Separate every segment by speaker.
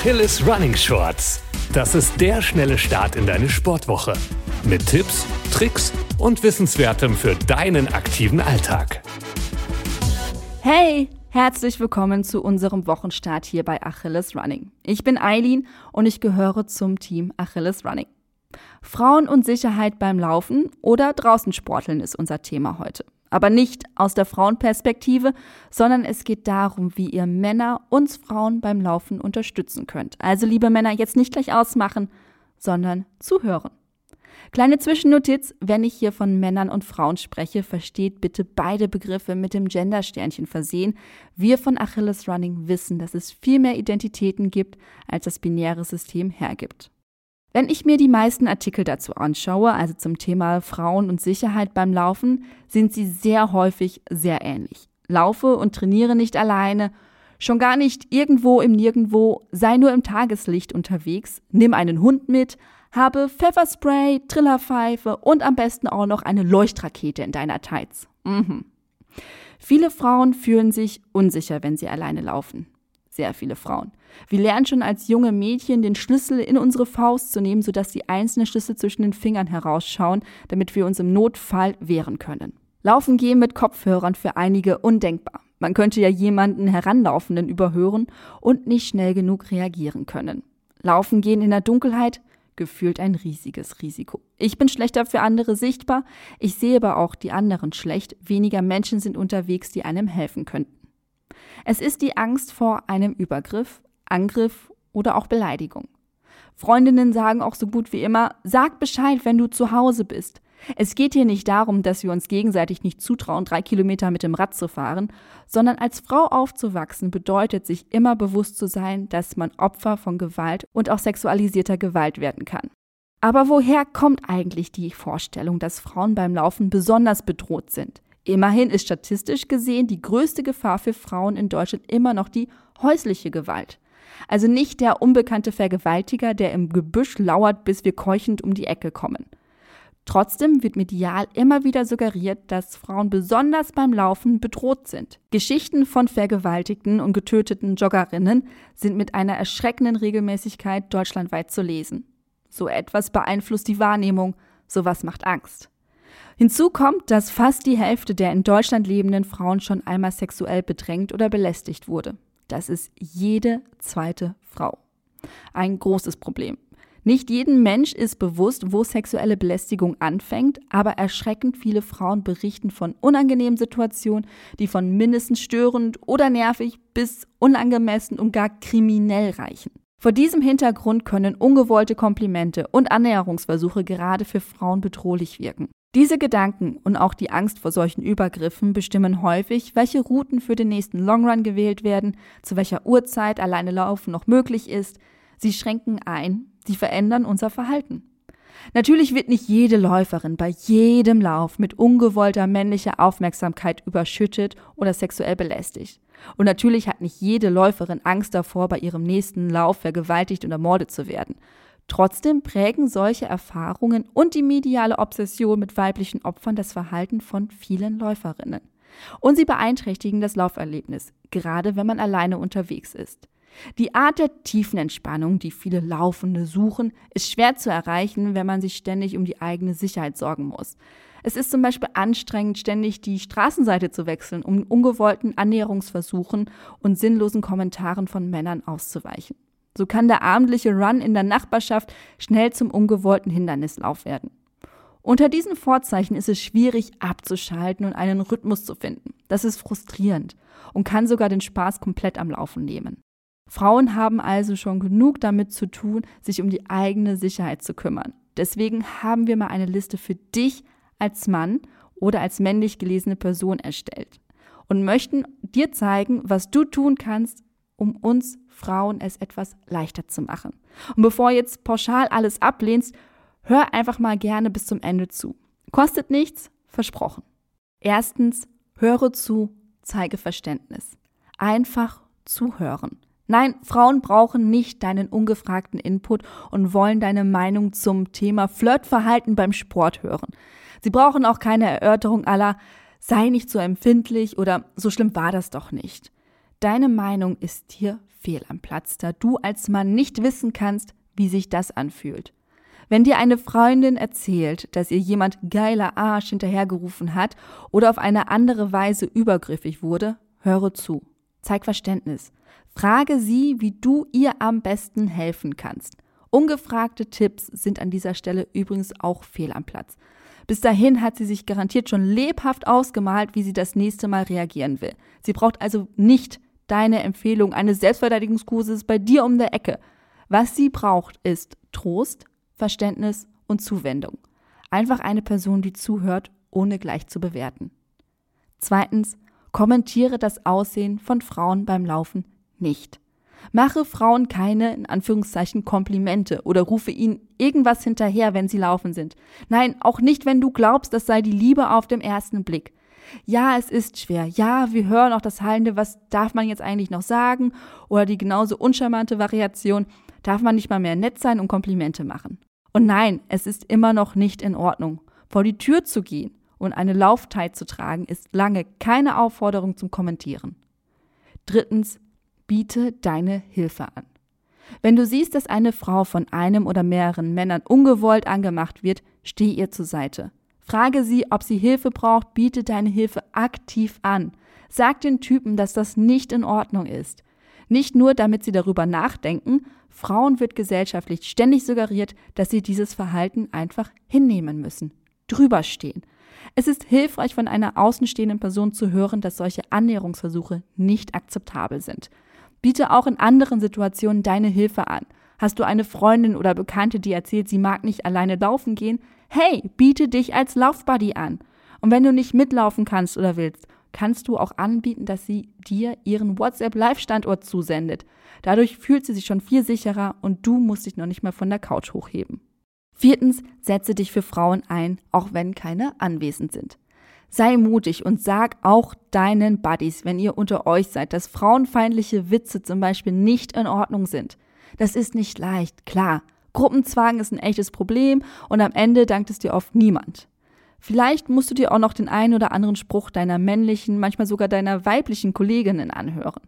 Speaker 1: Achilles Running Shorts. Das ist der schnelle Start in deine Sportwoche. Mit Tipps, Tricks und Wissenswertem für deinen aktiven Alltag.
Speaker 2: Hey, herzlich willkommen zu unserem Wochenstart hier bei Achilles Running. Ich bin Eileen und ich gehöre zum Team Achilles Running. Frauen und Sicherheit beim Laufen oder draußen sporteln ist unser Thema heute. Aber nicht aus der Frauenperspektive, sondern es geht darum, wie ihr Männer uns Frauen beim Laufen unterstützen könnt. Also liebe Männer, jetzt nicht gleich ausmachen, sondern zuhören. Kleine Zwischennotiz, wenn ich hier von Männern und Frauen spreche, versteht bitte beide Begriffe mit dem Gendersternchen versehen. Wir von Achilles Running wissen, dass es viel mehr Identitäten gibt, als das binäre System hergibt. Wenn ich mir die meisten Artikel dazu anschaue, also zum Thema Frauen und Sicherheit beim Laufen, sind sie sehr häufig sehr ähnlich. Laufe und trainiere nicht alleine, schon gar nicht irgendwo im Nirgendwo, sei nur im Tageslicht unterwegs, nimm einen Hund mit, habe Pfefferspray, Trillerpfeife und am besten auch noch eine Leuchtrakete in deiner Tights. Mhm. Viele Frauen fühlen sich unsicher, wenn sie alleine laufen sehr viele Frauen. Wir lernen schon als junge Mädchen, den Schlüssel in unsere Faust zu nehmen, sodass die einzelnen Schlüssel zwischen den Fingern herausschauen, damit wir uns im Notfall wehren können. Laufen gehen mit Kopfhörern für einige undenkbar. Man könnte ja jemanden Heranlaufenden überhören und nicht schnell genug reagieren können. Laufen gehen in der Dunkelheit, gefühlt ein riesiges Risiko. Ich bin schlechter für andere sichtbar, ich sehe aber auch die anderen schlecht, weniger Menschen sind unterwegs, die einem helfen könnten. Es ist die Angst vor einem Übergriff, Angriff oder auch Beleidigung. Freundinnen sagen auch so gut wie immer, sag Bescheid, wenn du zu Hause bist. Es geht hier nicht darum, dass wir uns gegenseitig nicht zutrauen, drei Kilometer mit dem Rad zu fahren, sondern als Frau aufzuwachsen bedeutet, sich immer bewusst zu sein, dass man Opfer von Gewalt und auch sexualisierter Gewalt werden kann. Aber woher kommt eigentlich die Vorstellung, dass Frauen beim Laufen besonders bedroht sind? Immerhin ist statistisch gesehen die größte Gefahr für Frauen in Deutschland immer noch die häusliche Gewalt. Also nicht der unbekannte Vergewaltiger, der im Gebüsch lauert, bis wir keuchend um die Ecke kommen. Trotzdem wird medial immer wieder suggeriert, dass Frauen besonders beim Laufen bedroht sind. Geschichten von vergewaltigten und getöteten Joggerinnen sind mit einer erschreckenden Regelmäßigkeit deutschlandweit zu lesen. So etwas beeinflusst die Wahrnehmung, sowas macht Angst. Hinzu kommt, dass fast die Hälfte der in Deutschland lebenden Frauen schon einmal sexuell bedrängt oder belästigt wurde. Das ist jede zweite Frau. Ein großes Problem. Nicht jedem Mensch ist bewusst, wo sexuelle Belästigung anfängt, aber erschreckend viele Frauen berichten von unangenehmen Situationen, die von mindestens störend oder nervig bis unangemessen und gar kriminell reichen. Vor diesem Hintergrund können ungewollte Komplimente und Annäherungsversuche gerade für Frauen bedrohlich wirken. Diese Gedanken und auch die Angst vor solchen Übergriffen bestimmen häufig, welche Routen für den nächsten Longrun gewählt werden, zu welcher Uhrzeit alleine Laufen noch möglich ist. Sie schränken ein, sie verändern unser Verhalten. Natürlich wird nicht jede Läuferin bei jedem Lauf mit ungewollter männlicher Aufmerksamkeit überschüttet oder sexuell belästigt. Und natürlich hat nicht jede Läuferin Angst davor, bei ihrem nächsten Lauf vergewaltigt und ermordet zu werden. Trotzdem prägen solche Erfahrungen und die mediale Obsession mit weiblichen Opfern das Verhalten von vielen Läuferinnen. Und sie beeinträchtigen das Lauferlebnis, gerade wenn man alleine unterwegs ist. Die Art der tiefen Entspannung, die viele Laufende suchen, ist schwer zu erreichen, wenn man sich ständig um die eigene Sicherheit sorgen muss. Es ist zum Beispiel anstrengend, ständig die Straßenseite zu wechseln, um ungewollten Annäherungsversuchen und sinnlosen Kommentaren von Männern auszuweichen. So kann der abendliche Run in der Nachbarschaft schnell zum ungewollten Hindernislauf werden. Unter diesen Vorzeichen ist es schwierig abzuschalten und einen Rhythmus zu finden. Das ist frustrierend und kann sogar den Spaß komplett am Laufen nehmen. Frauen haben also schon genug damit zu tun, sich um die eigene Sicherheit zu kümmern. Deswegen haben wir mal eine Liste für dich als Mann oder als männlich gelesene Person erstellt und möchten dir zeigen, was du tun kannst, um uns Frauen es etwas leichter zu machen. Und bevor jetzt pauschal alles ablehnst, hör einfach mal gerne bis zum Ende zu. Kostet nichts, versprochen. Erstens, höre zu, zeige Verständnis. Einfach zuhören. Nein, Frauen brauchen nicht deinen ungefragten Input und wollen deine Meinung zum Thema Flirtverhalten beim Sport hören. Sie brauchen auch keine Erörterung aller sei nicht so empfindlich oder so schlimm war das doch nicht. Deine Meinung ist hier fehl am Platz, da du als Mann nicht wissen kannst, wie sich das anfühlt. Wenn dir eine Freundin erzählt, dass ihr jemand geiler Arsch hinterhergerufen hat oder auf eine andere Weise übergriffig wurde, höre zu. Zeig Verständnis. Frage sie, wie du ihr am besten helfen kannst. Ungefragte Tipps sind an dieser Stelle übrigens auch fehl am Platz. Bis dahin hat sie sich garantiert schon lebhaft ausgemalt, wie sie das nächste Mal reagieren will. Sie braucht also nicht deine Empfehlung eines Selbstverteidigungskurses bei dir um der Ecke. Was sie braucht, ist Trost, Verständnis und Zuwendung. Einfach eine Person, die zuhört, ohne gleich zu bewerten. Zweitens, kommentiere das Aussehen von Frauen beim Laufen nicht. Mache Frauen keine, in Anführungszeichen, Komplimente oder rufe ihnen irgendwas hinterher, wenn sie laufen sind. Nein, auch nicht, wenn du glaubst, das sei die Liebe auf dem ersten Blick. Ja, es ist schwer. Ja, wir hören auch das Hallende, was darf man jetzt eigentlich noch sagen? Oder die genauso uncharmante Variation, darf man nicht mal mehr nett sein und Komplimente machen. Und nein, es ist immer noch nicht in Ordnung. Vor die Tür zu gehen und eine Lauftei zu tragen, ist lange keine Aufforderung zum Kommentieren. Drittens, biete deine Hilfe an. Wenn du siehst, dass eine Frau von einem oder mehreren Männern ungewollt angemacht wird, steh ihr zur Seite. Frage sie, ob sie Hilfe braucht, biete deine Hilfe aktiv an. Sag den Typen, dass das nicht in Ordnung ist. Nicht nur, damit sie darüber nachdenken, Frauen wird gesellschaftlich ständig suggeriert, dass sie dieses Verhalten einfach hinnehmen müssen, drüberstehen. Es ist hilfreich, von einer außenstehenden Person zu hören, dass solche Annäherungsversuche nicht akzeptabel sind. Biete auch in anderen Situationen deine Hilfe an. Hast du eine Freundin oder Bekannte, die erzählt, sie mag nicht alleine laufen gehen? Hey, biete dich als Laufbuddy an. Und wenn du nicht mitlaufen kannst oder willst, kannst du auch anbieten, dass sie dir ihren WhatsApp-Live-Standort zusendet. Dadurch fühlt sie sich schon viel sicherer und du musst dich noch nicht mal von der Couch hochheben. Viertens, setze dich für Frauen ein, auch wenn keine anwesend sind. Sei mutig und sag auch deinen Buddies, wenn ihr unter euch seid, dass frauenfeindliche Witze zum Beispiel nicht in Ordnung sind. Das ist nicht leicht, klar. Gruppenzwang ist ein echtes Problem und am Ende dankt es dir oft niemand. Vielleicht musst du dir auch noch den einen oder anderen Spruch deiner männlichen, manchmal sogar deiner weiblichen Kolleginnen anhören.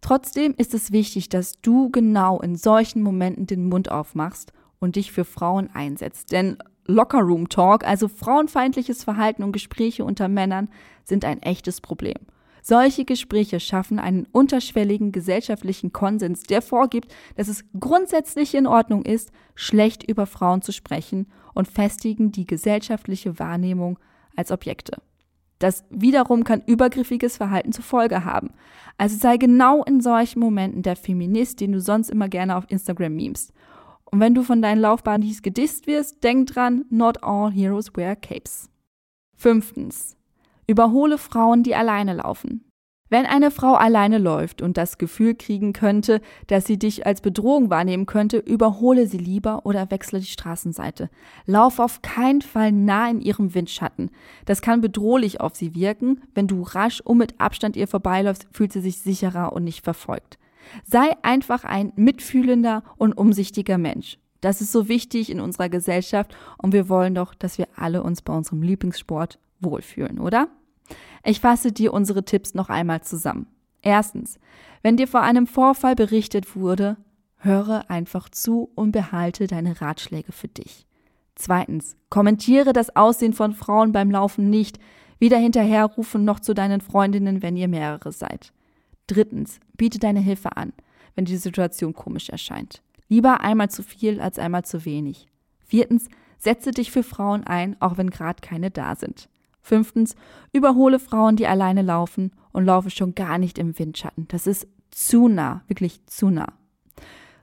Speaker 2: Trotzdem ist es wichtig, dass du genau in solchen Momenten den Mund aufmachst und dich für Frauen einsetzt. Denn Lockerroom Talk, also frauenfeindliches Verhalten und Gespräche unter Männern, sind ein echtes Problem. Solche Gespräche schaffen einen unterschwelligen gesellschaftlichen Konsens, der vorgibt, dass es grundsätzlich in Ordnung ist, schlecht über Frauen zu sprechen und festigen die gesellschaftliche Wahrnehmung als Objekte. Das wiederum kann übergriffiges Verhalten zur Folge haben. Also sei genau in solchen Momenten der Feminist, den du sonst immer gerne auf Instagram memst. Und wenn du von deinen Laufbahnis gedisst wirst, denk dran, not all heroes wear capes. Fünftens. Überhole Frauen, die alleine laufen. Wenn eine Frau alleine läuft und das Gefühl kriegen könnte, dass sie dich als Bedrohung wahrnehmen könnte, überhole sie lieber oder wechsle die Straßenseite. Lauf auf keinen Fall nah in ihrem Windschatten. Das kann bedrohlich auf sie wirken. Wenn du rasch und mit Abstand ihr vorbeiläufst, fühlt sie sich sicherer und nicht verfolgt. Sei einfach ein mitfühlender und umsichtiger Mensch. Das ist so wichtig in unserer Gesellschaft und wir wollen doch, dass wir alle uns bei unserem Lieblingssport wohlfühlen, oder? Ich fasse dir unsere Tipps noch einmal zusammen. Erstens, wenn dir vor einem Vorfall berichtet wurde, höre einfach zu und behalte deine Ratschläge für dich. Zweitens, kommentiere das Aussehen von Frauen beim Laufen nicht, weder hinterherrufen noch zu deinen Freundinnen, wenn ihr mehrere seid. Drittens, biete deine Hilfe an, wenn die Situation komisch erscheint. Lieber einmal zu viel als einmal zu wenig. Viertens, setze dich für Frauen ein, auch wenn gerade keine da sind. Fünftens, überhole Frauen, die alleine laufen und laufe schon gar nicht im Windschatten. Das ist zu nah, wirklich zu nah.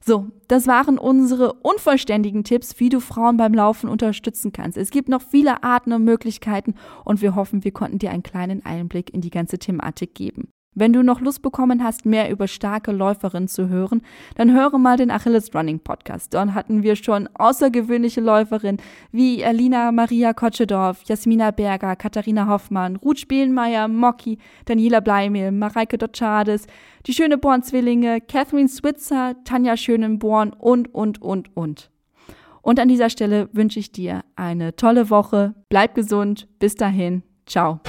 Speaker 2: So, das waren unsere unvollständigen Tipps, wie du Frauen beim Laufen unterstützen kannst. Es gibt noch viele Arten und Möglichkeiten und wir hoffen, wir konnten dir einen kleinen Einblick in die ganze Thematik geben. Wenn du noch Lust bekommen hast, mehr über starke Läuferinnen zu hören, dann höre mal den Achilles Running Podcast. Dort hatten wir schon außergewöhnliche Läuferinnen wie Alina Maria Kotschedorf, Jasmina Berger, Katharina Hoffmann, Ruth Spielenmeier, Mocki, Daniela Bleimel, Mareike Dotschades, die Schöneborn-Zwillinge, Catherine Switzer, Tanja Schönenborn und, und, und, und. Und an dieser Stelle wünsche ich dir eine tolle Woche. Bleib gesund. Bis dahin. Ciao.